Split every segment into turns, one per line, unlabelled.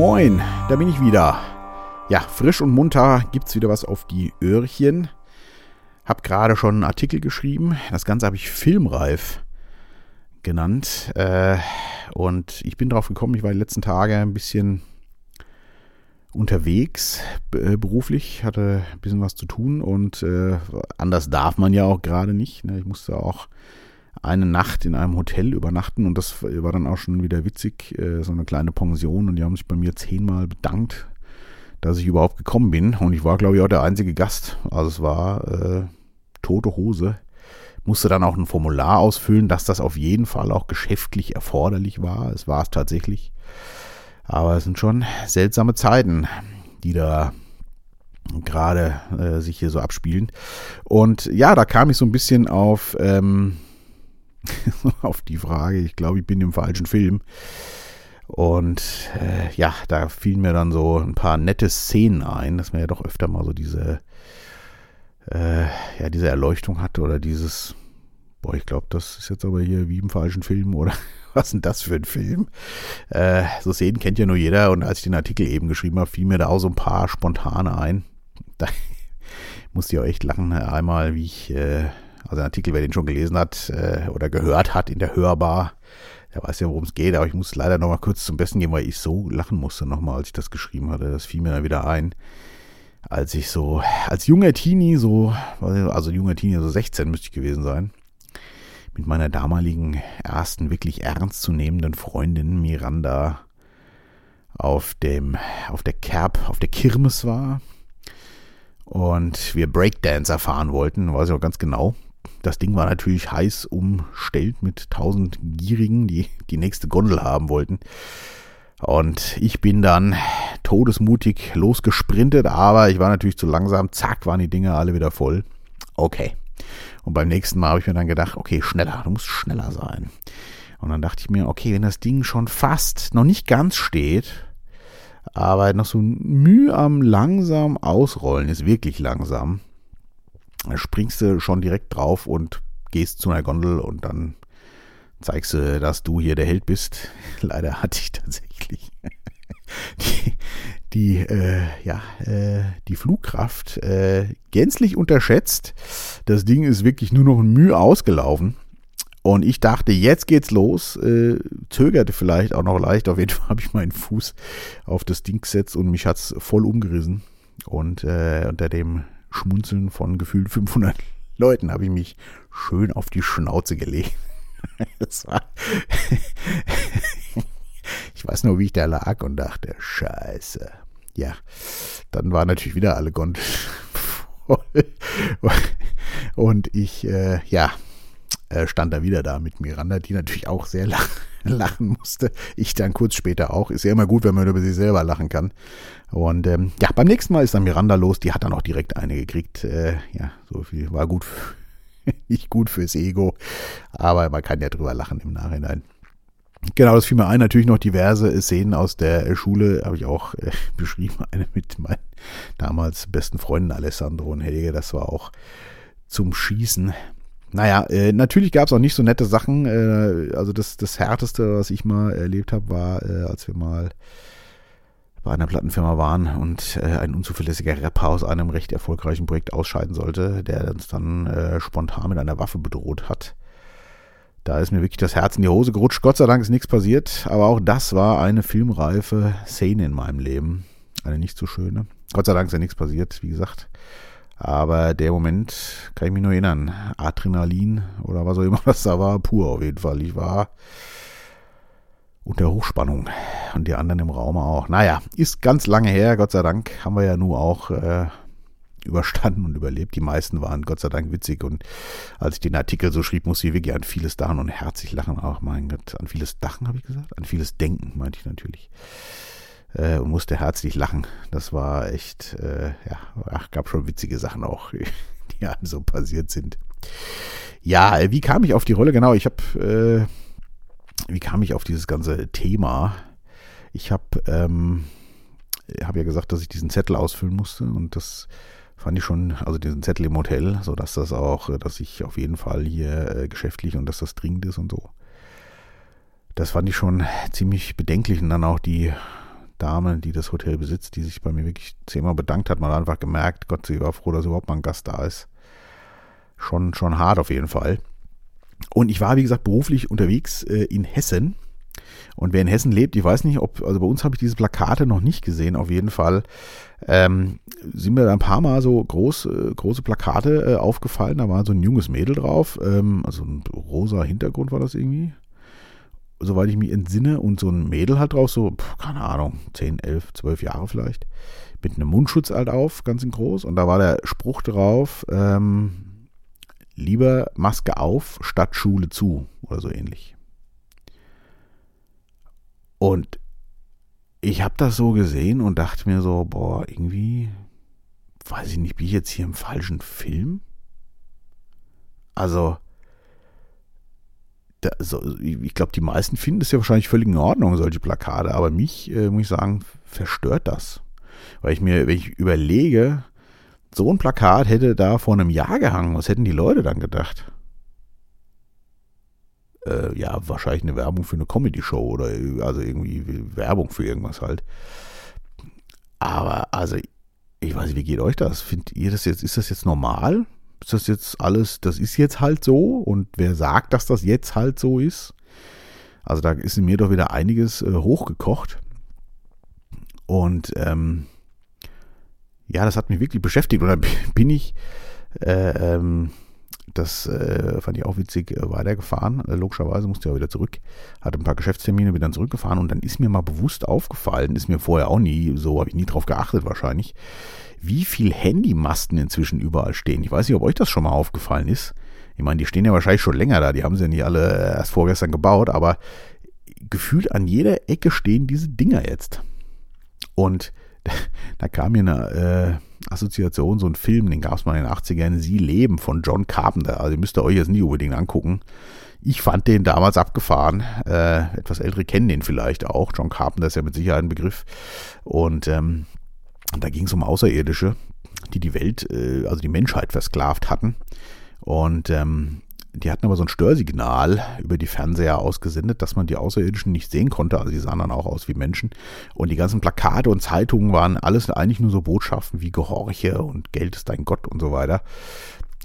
Moin, da bin ich wieder. Ja, frisch und munter gibt's wieder was auf die Öhrchen. Hab gerade schon einen Artikel geschrieben. Das Ganze habe ich filmreif genannt. Äh, und ich bin drauf gekommen, ich war die letzten Tage ein bisschen unterwegs, äh, beruflich, hatte ein bisschen was zu tun und äh, anders darf man ja auch gerade nicht. Ne? Ich musste auch eine Nacht in einem Hotel übernachten und das war dann auch schon wieder witzig, äh, so eine kleine Pension und die haben sich bei mir zehnmal bedankt, dass ich überhaupt gekommen bin und ich war glaube ich auch der einzige Gast, also es war äh, tote Hose. Musste dann auch ein Formular ausfüllen, dass das auf jeden Fall auch geschäftlich erforderlich war. Es war es tatsächlich. Aber es sind schon seltsame Zeiten, die da gerade äh, sich hier so abspielen. Und ja, da kam ich so ein bisschen auf ähm, auf die Frage. Ich glaube, ich bin im falschen Film. Und äh, ja, da fielen mir dann so ein paar nette Szenen ein, dass man ja doch öfter mal so diese, äh, ja, diese Erleuchtung hat oder dieses, boah, ich glaube, das ist jetzt aber hier wie im falschen Film oder was ist denn das für ein Film? Äh, so Szenen kennt ja nur jeder und als ich den Artikel eben geschrieben habe, fielen mir da auch so ein paar spontane ein. Da musste ich auch echt lachen. Einmal, wie ich äh, also ein Artikel, wer den schon gelesen hat äh, oder gehört hat in der Hörbar, der weiß ja, worum es geht, aber ich muss leider nochmal kurz zum Besten gehen, weil ich so lachen musste nochmal, als ich das geschrieben hatte. Das fiel mir dann wieder ein. Als ich so, als junger Teenie, so, also junger Teenie, so 16 müsste ich gewesen sein, mit meiner damaligen ersten wirklich ernstzunehmenden Freundin Miranda auf dem, auf der Kerb, auf der Kirmes war und wir Breakdancer fahren wollten, weiß ich auch ganz genau. Das Ding war natürlich heiß umstellt mit tausend Gierigen, die die nächste Gondel haben wollten. Und ich bin dann todesmutig losgesprintet, aber ich war natürlich zu langsam. Zack, waren die Dinger alle wieder voll. Okay. Und beim nächsten Mal habe ich mir dann gedacht, okay, schneller, du musst schneller sein. Und dann dachte ich mir, okay, wenn das Ding schon fast noch nicht ganz steht, aber noch so müh am langsam ausrollen ist, wirklich langsam, springst du schon direkt drauf und gehst zu einer Gondel und dann zeigst du, dass du hier der Held bist. Leider hatte ich tatsächlich die, die, äh, ja, äh, die Flugkraft äh, gänzlich unterschätzt. Das Ding ist wirklich nur noch ein Mühe ausgelaufen. Und ich dachte, jetzt geht's los. Äh, zögerte vielleicht auch noch leicht. Auf jeden Fall habe ich meinen Fuß auf das Ding gesetzt und mich hat's voll umgerissen. Und äh, unter dem Schmunzeln von gefühlt 500 Leuten habe ich mich schön auf die Schnauze gelegt. War ich weiß nur, wie ich da lag und dachte, scheiße. Ja, dann war natürlich wieder alle Gondeln voll. Und ich, äh, ja, äh, stand da wieder da mit Miranda, die natürlich auch sehr lachen, lachen musste. Ich dann kurz später auch. Ist ja immer gut, wenn man über sich selber lachen kann. Und ähm, ja, beim nächsten Mal ist dann Miranda los. Die hat dann auch direkt eine gekriegt. Äh, ja, so viel war gut, nicht gut fürs Ego. Aber man kann ja drüber lachen im Nachhinein. Genau, das fiel mir ein. Natürlich noch diverse Szenen aus der Schule, habe ich auch äh, beschrieben. Eine mit meinen damals besten Freunden Alessandro und Helge. Das war auch zum Schießen. Naja, äh, natürlich gab es auch nicht so nette Sachen. Äh, also das, das Härteste, was ich mal erlebt habe, war, äh, als wir mal bei einer Plattenfirma waren und äh, ein unzuverlässiger Rapper aus einem recht erfolgreichen Projekt ausscheiden sollte, der uns dann äh, spontan mit einer Waffe bedroht hat. Da ist mir wirklich das Herz in die Hose gerutscht. Gott sei Dank ist nichts passiert, aber auch das war eine filmreife Szene in meinem Leben. Eine nicht so schöne. Gott sei Dank ist ja nichts passiert, wie gesagt. Aber der Moment kann ich mich nur erinnern. Adrenalin oder was auch immer das da war, pur auf jeden Fall. Ich war unter Hochspannung und die anderen im Raum auch. Naja, ist ganz lange her, Gott sei Dank, haben wir ja nur auch äh, überstanden und überlebt. Die meisten waren Gott sei Dank witzig und als ich den Artikel so schrieb, musste ich wirklich an vieles dachen und herzlich lachen. Auch mein Gott, an vieles Dachen habe ich gesagt? An vieles Denken, meinte ich natürlich äh, und musste herzlich lachen. Das war echt, äh, ja, ach, gab schon witzige Sachen auch, die einem so passiert sind. Ja, wie kam ich auf die Rolle? Genau, ich habe, äh, wie kam ich auf dieses ganze Thema? Ich habe, ähm, habe ja gesagt, dass ich diesen Zettel ausfüllen musste und das fand ich schon, also diesen Zettel im Hotel, so dass das auch, dass ich auf jeden Fall hier äh, geschäftlich und dass das dringend ist und so. Das fand ich schon ziemlich bedenklich und dann auch die Dame, die das Hotel besitzt, die sich bei mir wirklich zehnmal bedankt hat. Man hat einfach gemerkt, Gott, sie war froh, dass überhaupt mal ein Gast da ist. Schon, schon hart auf jeden Fall. Und ich war, wie gesagt, beruflich unterwegs äh, in Hessen. Und wer in Hessen lebt, ich weiß nicht, ob, also bei uns habe ich diese Plakate noch nicht gesehen, auf jeden Fall. Ähm, sind mir da ein paar Mal so groß, äh, große Plakate äh, aufgefallen. Da war so ein junges Mädel drauf. Ähm, also ein rosa Hintergrund war das irgendwie soweit ich mich entsinne, und so ein Mädel halt drauf, so, keine Ahnung, 10, 11, 12 Jahre vielleicht, mit einem Mundschutz halt auf, ganz in groß. Und da war der Spruch drauf, ähm, lieber Maske auf statt Schule zu oder so ähnlich. Und ich habe das so gesehen und dachte mir so, boah, irgendwie, weiß ich nicht, bin ich jetzt hier im falschen Film? Also, da, so, ich glaube, die meisten finden es ja wahrscheinlich völlig in Ordnung, solche Plakate, aber mich, äh, muss ich sagen, verstört das. Weil ich mir, wenn ich überlege, so ein Plakat hätte da vor einem Jahr gehangen, was hätten die Leute dann gedacht? Äh, ja, wahrscheinlich eine Werbung für eine Comedy-Show oder also irgendwie Werbung für irgendwas halt. Aber also, ich weiß nicht, wie geht euch das? Findet ihr das jetzt, ist das jetzt normal? Ist das jetzt alles, das ist jetzt halt so und wer sagt, dass das jetzt halt so ist? Also da ist in mir doch wieder einiges äh, hochgekocht. Und ähm, ja, das hat mich wirklich beschäftigt. Und dann bin ich, äh, ähm, das äh, fand ich auch witzig, äh, weitergefahren. Äh, logischerweise musste ich auch wieder zurück. Hatte ein paar Geschäftstermine, bin dann zurückgefahren und dann ist mir mal bewusst aufgefallen, ist mir vorher auch nie, so habe ich nie drauf geachtet wahrscheinlich, wie viel Handymasten inzwischen überall stehen. Ich weiß nicht, ob euch das schon mal aufgefallen ist. Ich meine, die stehen ja wahrscheinlich schon länger da, die haben sie ja nicht alle erst vorgestern gebaut, aber gefühlt an jeder Ecke stehen diese Dinger jetzt. Und da kam mir eine äh, Assoziation, so ein Film, den gab es mal in den 80ern, Sie leben von John Carpenter. Also ihr müsst euch jetzt nie unbedingt angucken. Ich fand den damals abgefahren. Äh, etwas ältere kennen den vielleicht auch. John Carpenter ist ja mit Sicherheit ein Begriff. Und ähm, da ging es um Außerirdische, die die Welt, äh, also die Menschheit versklavt hatten. Und ähm, die hatten aber so ein Störsignal über die Fernseher ausgesendet, dass man die Außerirdischen nicht sehen konnte. Also die sahen dann auch aus wie Menschen. Und die ganzen Plakate und Zeitungen waren alles eigentlich nur so Botschaften wie Gehorche und Geld ist dein Gott und so weiter.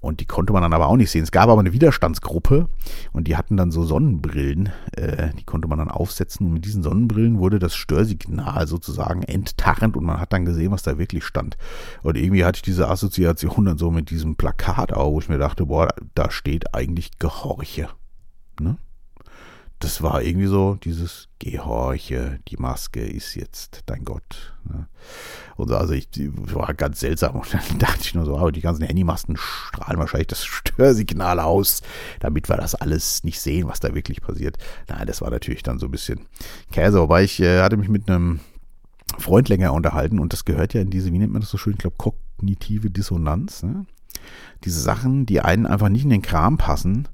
Und die konnte man dann aber auch nicht sehen. Es gab aber eine Widerstandsgruppe und die hatten dann so Sonnenbrillen, äh, die konnte man dann aufsetzen. Und mit diesen Sonnenbrillen wurde das Störsignal sozusagen enttarnt und man hat dann gesehen, was da wirklich stand. Und irgendwie hatte ich diese Assoziation dann so mit diesem Plakat auch, wo ich mir dachte, boah, da steht eigentlich Gehorche. Ne? Das war irgendwie so dieses Gehorche, die Maske ist jetzt dein Gott. Ne? Und also ich war ganz seltsam und dann dachte ich nur so, aber die ganzen Handymasten strahlen wahrscheinlich das Störsignal aus, damit wir das alles nicht sehen, was da wirklich passiert. Nein, das war natürlich dann so ein bisschen Käse, wobei ich äh, hatte mich mit einem Freund länger unterhalten und das gehört ja in diese, wie nennt man das so schön, ich glaube, kognitive Dissonanz. Ne? Diese Sachen, die einen einfach nicht in den Kram passen,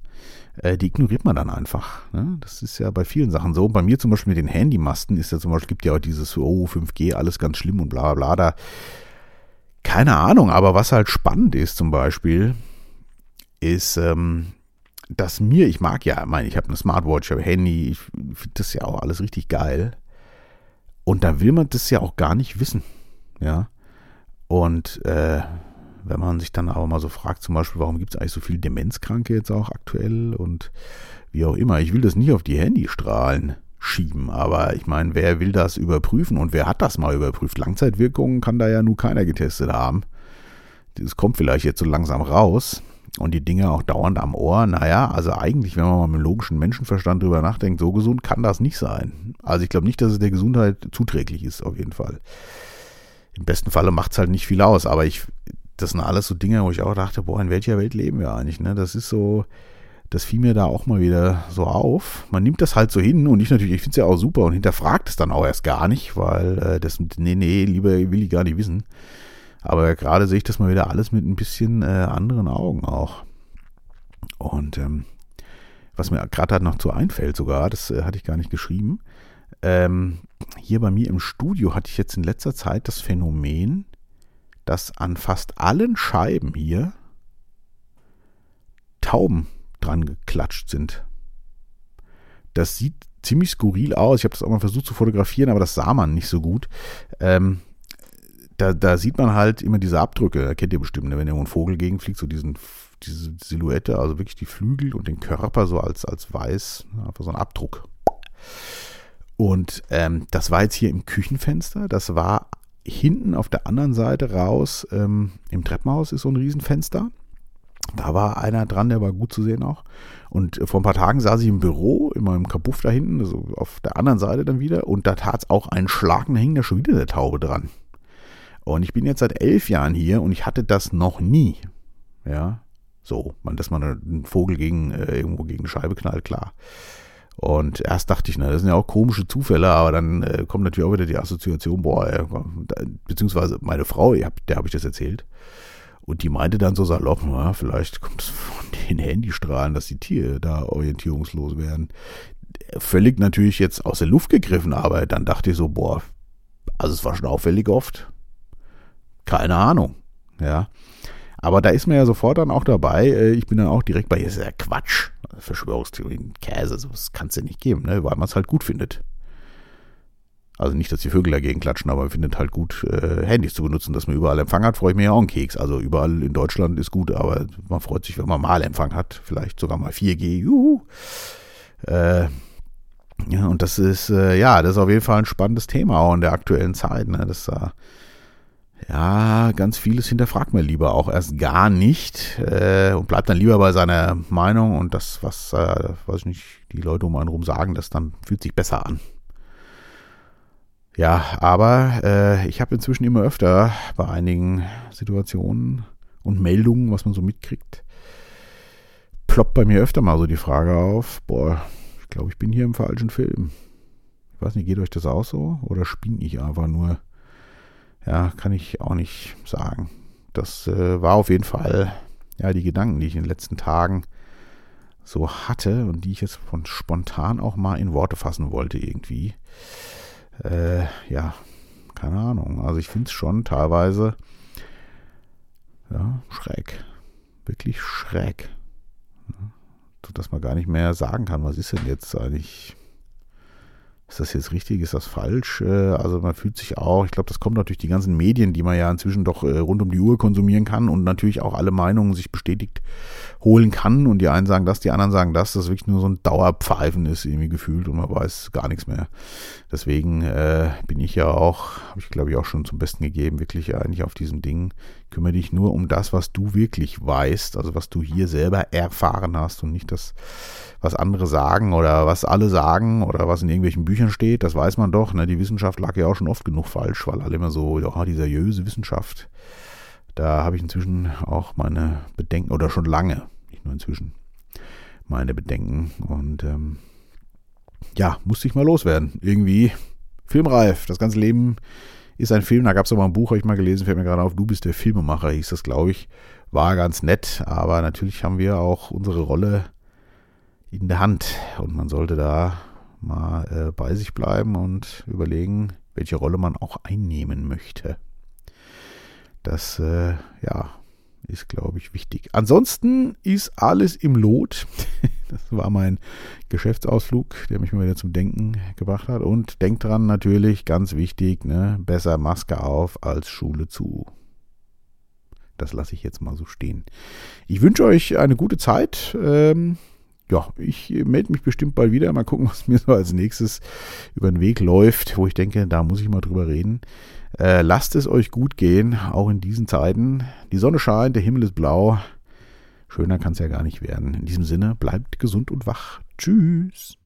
äh, die ignoriert man dann einfach. Ne? Das ist ja bei vielen Sachen so. Bei mir zum Beispiel mit den Handymasten ist ja zum Beispiel, gibt ja auch dieses, oh, 5G, alles ganz schlimm und bla bla. Da, keine Ahnung, aber was halt spannend ist zum Beispiel, ist, ähm, dass mir, ich mag ja, ich meine, ich habe eine Smartwatch, ich habe Handy, ich finde das ja auch alles richtig geil. Und da will man das ja auch gar nicht wissen. Ja. Und äh, wenn man sich dann aber mal so fragt, zum Beispiel, warum gibt es eigentlich so viele Demenzkranke jetzt auch aktuell und wie auch immer. Ich will das nicht auf die Handystrahlen schieben, aber ich meine, wer will das überprüfen und wer hat das mal überprüft? Langzeitwirkungen kann da ja nur keiner getestet haben. Das kommt vielleicht jetzt so langsam raus und die Dinge auch dauernd am Ohr. Naja, also eigentlich, wenn man mal mit logischen Menschenverstand drüber nachdenkt, so gesund kann das nicht sein. Also ich glaube nicht, dass es der Gesundheit zuträglich ist, auf jeden Fall. Im besten Falle macht es halt nicht viel aus, aber ich das sind alles so Dinge, wo ich auch dachte, boah, in welcher Welt leben wir eigentlich? Ne? Das ist so, das fiel mir da auch mal wieder so auf. Man nimmt das halt so hin und ich natürlich, ich finde es ja auch super und hinterfragt es dann auch erst gar nicht, weil äh, das, nee, nee, lieber will ich gar nicht wissen. Aber gerade sehe ich das mal wieder alles mit ein bisschen äh, anderen Augen auch. Und ähm, was mir gerade halt noch zu einfällt sogar, das äh, hatte ich gar nicht geschrieben. Ähm, hier bei mir im Studio hatte ich jetzt in letzter Zeit das Phänomen, dass an fast allen Scheiben hier Tauben dran geklatscht sind. Das sieht ziemlich skurril aus. Ich habe das auch mal versucht zu fotografieren, aber das sah man nicht so gut. Ähm, da, da sieht man halt immer diese Abdrücke, kennt ihr bestimmt, ne? wenn irgendwo ein Vogel gegenfliegt, so diesen, diese Silhouette, also wirklich die Flügel und den Körper so als, als weiß, einfach so ein Abdruck. Und ähm, das war jetzt hier im Küchenfenster, das war hinten auf der anderen Seite raus, ähm, im Treppenhaus ist so ein Riesenfenster. Da war einer dran, der war gut zu sehen auch. Und vor ein paar Tagen saß ich im Büro, in meinem Kabuff da hinten, also auf der anderen Seite dann wieder, und da tat es auch einen Schlag, da hing da schon wieder eine Taube dran. Und ich bin jetzt seit elf Jahren hier und ich hatte das noch nie. Ja, so, dass man einen Vogel gegen, äh, irgendwo gegen Scheibe knallt, klar. Und erst dachte ich, na, das sind ja auch komische Zufälle, aber dann äh, kommt natürlich auch wieder die Assoziation, boah, äh, beziehungsweise meine Frau, der habe ich das erzählt. Und die meinte dann so salopp, na, vielleicht kommt es von den Handystrahlen, dass die Tiere da orientierungslos werden. Völlig natürlich jetzt aus der Luft gegriffen, aber dann dachte ich so, boah, also es war schon auffällig oft. Keine Ahnung. Ja. Aber da ist man ja sofort dann auch dabei. Äh, ich bin dann auch direkt bei, das ist ja Quatsch. Verschwörungstheorien, Käse, sowas kann es ja nicht geben, ne? weil man es halt gut findet. Also nicht, dass die Vögel dagegen klatschen, aber man findet halt gut, äh, Handys zu benutzen, dass man überall Empfang hat, freue ich mir ja auch einen Keks. Also überall in Deutschland ist gut, aber man freut sich, wenn man mal Empfang hat, vielleicht sogar mal 4G, juhu. Äh, ja, und das ist, äh, ja, das ist auf jeden Fall ein spannendes Thema auch in der aktuellen Zeit, ne? Das äh, ja, ganz vieles hinterfragt man lieber auch erst gar nicht äh, und bleibt dann lieber bei seiner Meinung und das, was, äh, weiß ich nicht, die Leute um einen rum sagen, das dann fühlt sich besser an. Ja, aber äh, ich habe inzwischen immer öfter bei einigen Situationen und Meldungen, was man so mitkriegt, ploppt bei mir öfter mal so die Frage auf, boah, ich glaube, ich bin hier im falschen Film. Ich weiß nicht, geht euch das auch so oder spinne ich einfach nur? Ja, kann ich auch nicht sagen. Das äh, war auf jeden Fall ja die Gedanken, die ich in den letzten Tagen so hatte und die ich jetzt von spontan auch mal in Worte fassen wollte irgendwie. Äh, ja, keine Ahnung. Also ich finde es schon teilweise ja, schräg. Wirklich schräg. Ja, dass man gar nicht mehr sagen kann, was ist denn jetzt eigentlich ist das jetzt richtig, ist das falsch? Äh, also man fühlt sich auch, ich glaube, das kommt natürlich die ganzen Medien, die man ja inzwischen doch äh, rund um die Uhr konsumieren kann und natürlich auch alle Meinungen sich bestätigt holen kann und die einen sagen das, die anderen sagen das, das wirklich nur so ein Dauerpfeifen ist irgendwie gefühlt und man weiß gar nichts mehr. Deswegen äh, bin ich ja auch, habe ich glaube ich auch schon zum Besten gegeben, wirklich eigentlich auf diesem Ding, kümmere dich nur um das, was du wirklich weißt, also was du hier selber erfahren hast und nicht das, was andere sagen oder was alle sagen oder was in irgendwelchen Büchern steht, das weiß man doch. Ne? Die Wissenschaft lag ja auch schon oft genug falsch, weil alle immer so, oh, die seriöse Wissenschaft. Da habe ich inzwischen auch meine Bedenken, oder schon lange, nicht nur inzwischen, meine Bedenken. Und ähm, ja, musste ich mal loswerden. Irgendwie filmreif. Das ganze Leben ist ein Film. Da gab es aber ein Buch, habe ich mal gelesen, fällt mir gerade auf, du bist der Filmemacher, hieß das, glaube ich. War ganz nett, aber natürlich haben wir auch unsere Rolle in der Hand. Und man sollte da mal äh, bei sich bleiben und überlegen, welche Rolle man auch einnehmen möchte. Das, äh, ja, ist, glaube ich, wichtig. Ansonsten ist alles im Lot. Das war mein Geschäftsausflug, der mich mal wieder zum Denken gebracht hat. Und denkt dran, natürlich, ganz wichtig, ne, besser Maske auf als Schule zu. Das lasse ich jetzt mal so stehen. Ich wünsche euch eine gute Zeit. Ähm, ja, ich melde mich bestimmt bald wieder. Mal gucken, was mir so als nächstes über den Weg läuft, wo ich denke, da muss ich mal drüber reden. Äh, lasst es euch gut gehen, auch in diesen Zeiten. Die Sonne scheint, der Himmel ist blau. Schöner kann es ja gar nicht werden. In diesem Sinne, bleibt gesund und wach. Tschüss.